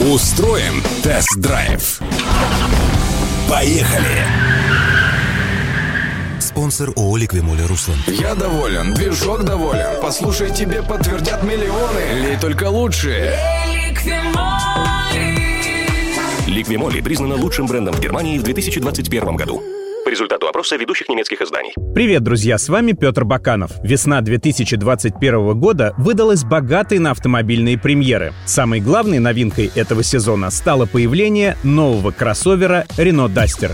Устроим тест-драйв. Поехали! Спонсор ООО «Ликвимоли Руслан». Я доволен, движок доволен. Послушай, тебе подтвердят миллионы. Лей только лучшие. Ликвимоли признана лучшим брендом в Германии в 2021 году. По результату опроса ведущих немецких изданий. Привет, друзья, с вами Петр Баканов. Весна 2021 года выдалась богатой на автомобильные премьеры. Самой главной новинкой этого сезона стало появление нового кроссовера Renault Duster.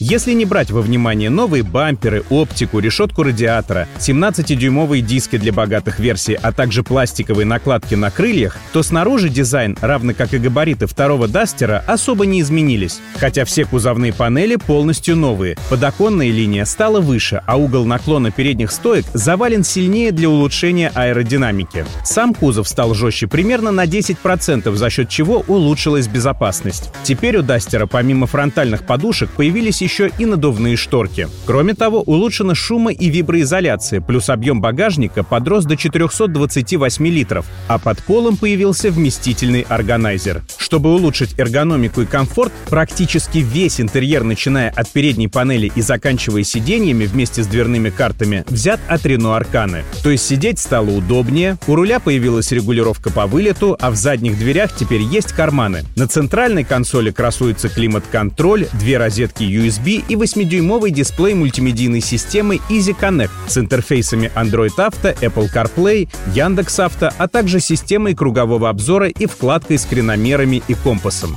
Если не брать во внимание новые бамперы, оптику, решетку радиатора, 17-дюймовые диски для богатых версий, а также пластиковые накладки на крыльях, то снаружи дизайн, равно как и габариты второго Дастера, особо не изменились. Хотя все кузовные панели полностью новые. Подоконная линия стала выше, а угол наклона передних стоек завален сильнее для улучшения аэродинамики. Сам кузов стал жестче примерно на 10%, за счет чего улучшилась безопасность. Теперь у Дастера помимо фронтальных подушек появились еще и надувные шторки. Кроме того, улучшена шумо- и виброизоляция, плюс объем багажника подрос до 428 литров, а под полом появился вместительный органайзер. Чтобы улучшить эргономику и комфорт, практически весь интерьер, начиная от передней панели и заканчивая сиденьями вместе с дверными картами, взят от Renault Арканы. То есть сидеть стало удобнее, у руля появилась регулировка по вылету, а в задних дверях теперь есть карманы. На центральной консоли красуется климат-контроль, две розетки USB USB и 8-дюймовый дисплей мультимедийной системы Easy Connect с интерфейсами Android Auto, Apple CarPlay, Яндекс Авто, а также системой кругового обзора и вкладкой с креномерами и компасом.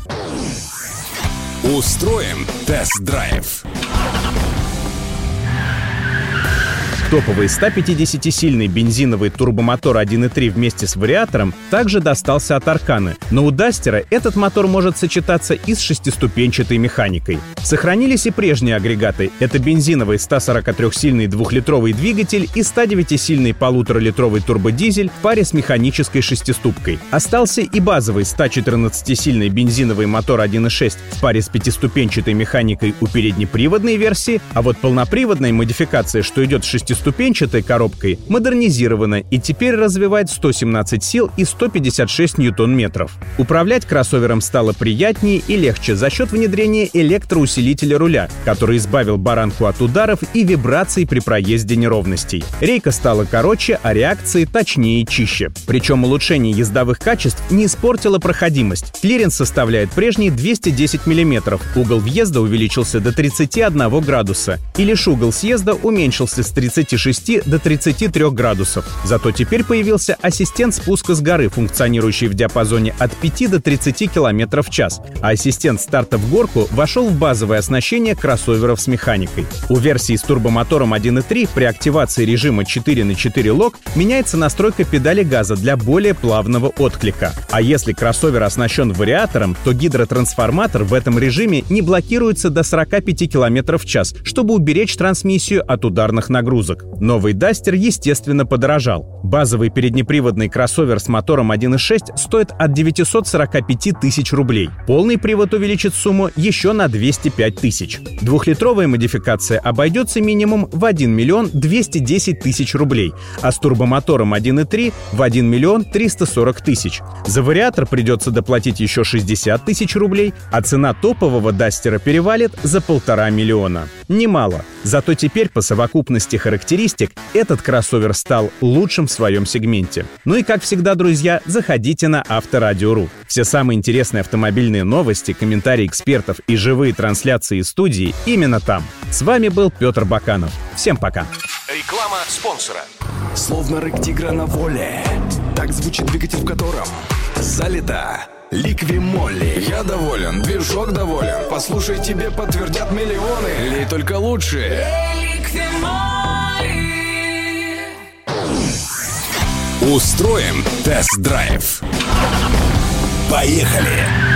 Устроим тест-драйв. Топовый 150-сильный бензиновый турбомотор 1.3 вместе с вариатором также достался от Арканы, но у Дастера этот мотор может сочетаться и с шестиступенчатой механикой. Сохранились и прежние агрегаты. Это бензиновый 143-сильный двухлитровый двигатель и 109-сильный полуторалитровый турбодизель в паре с механической шестиступкой. Остался и базовый 114-сильный бензиновый мотор 1.6 в паре с пятиступенчатой механикой у переднеприводной версии, а вот полноприводная модификация, что идет с шестиступенчатой шестиступенчатой коробкой модернизирована и теперь развивает 117 сил и 156 ньютон-метров. Управлять кроссовером стало приятнее и легче за счет внедрения электроусилителя руля, который избавил баранку от ударов и вибраций при проезде неровностей. Рейка стала короче, а реакции точнее и чище. Причем улучшение ездовых качеств не испортило проходимость. Клиренс составляет прежний 210 мм, угол въезда увеличился до 31 градуса, и лишь угол съезда уменьшился с 30 26 до 33 градусов. Зато теперь появился ассистент спуска с горы, функционирующий в диапазоне от 5 до 30 км в час, а ассистент старта в горку вошел в базовое оснащение кроссоверов с механикой. У версии с турбомотором 1.3 при активации режима 4 на 4 лок меняется настройка педали газа для более плавного отклика. А если кроссовер оснащен вариатором, то гидротрансформатор в этом режиме не блокируется до 45 км в час, чтобы уберечь трансмиссию от ударных нагрузок. Новый Дастер, естественно, подорожал. Базовый переднеприводный кроссовер с мотором 1.6 стоит от 945 тысяч рублей. Полный привод увеличит сумму еще на 205 тысяч. Двухлитровая модификация обойдется минимум в 1 миллион 210 тысяч рублей, а с турбомотором 1.3 в 1 миллион 340 тысяч. За вариатор придется доплатить еще 60 тысяч рублей, а цена топового Дастера перевалит за полтора миллиона. Немало. Зато теперь по совокупности характеристик этот кроссовер стал лучшим в своем сегменте. Ну и как всегда, друзья, заходите на Авторадио.ру. Все самые интересные автомобильные новости, комментарии экспертов и живые трансляции из студии именно там. С вами был Петр Баканов. Всем пока. Реклама спонсора. Словно рык тигра на воле. Так звучит двигатель, в котором залито. Ликвимолли. Я доволен, движок доволен. Послушай, тебе подтвердят миллионы. Лей только лучшие. Устроим тест-драйв. Поехали!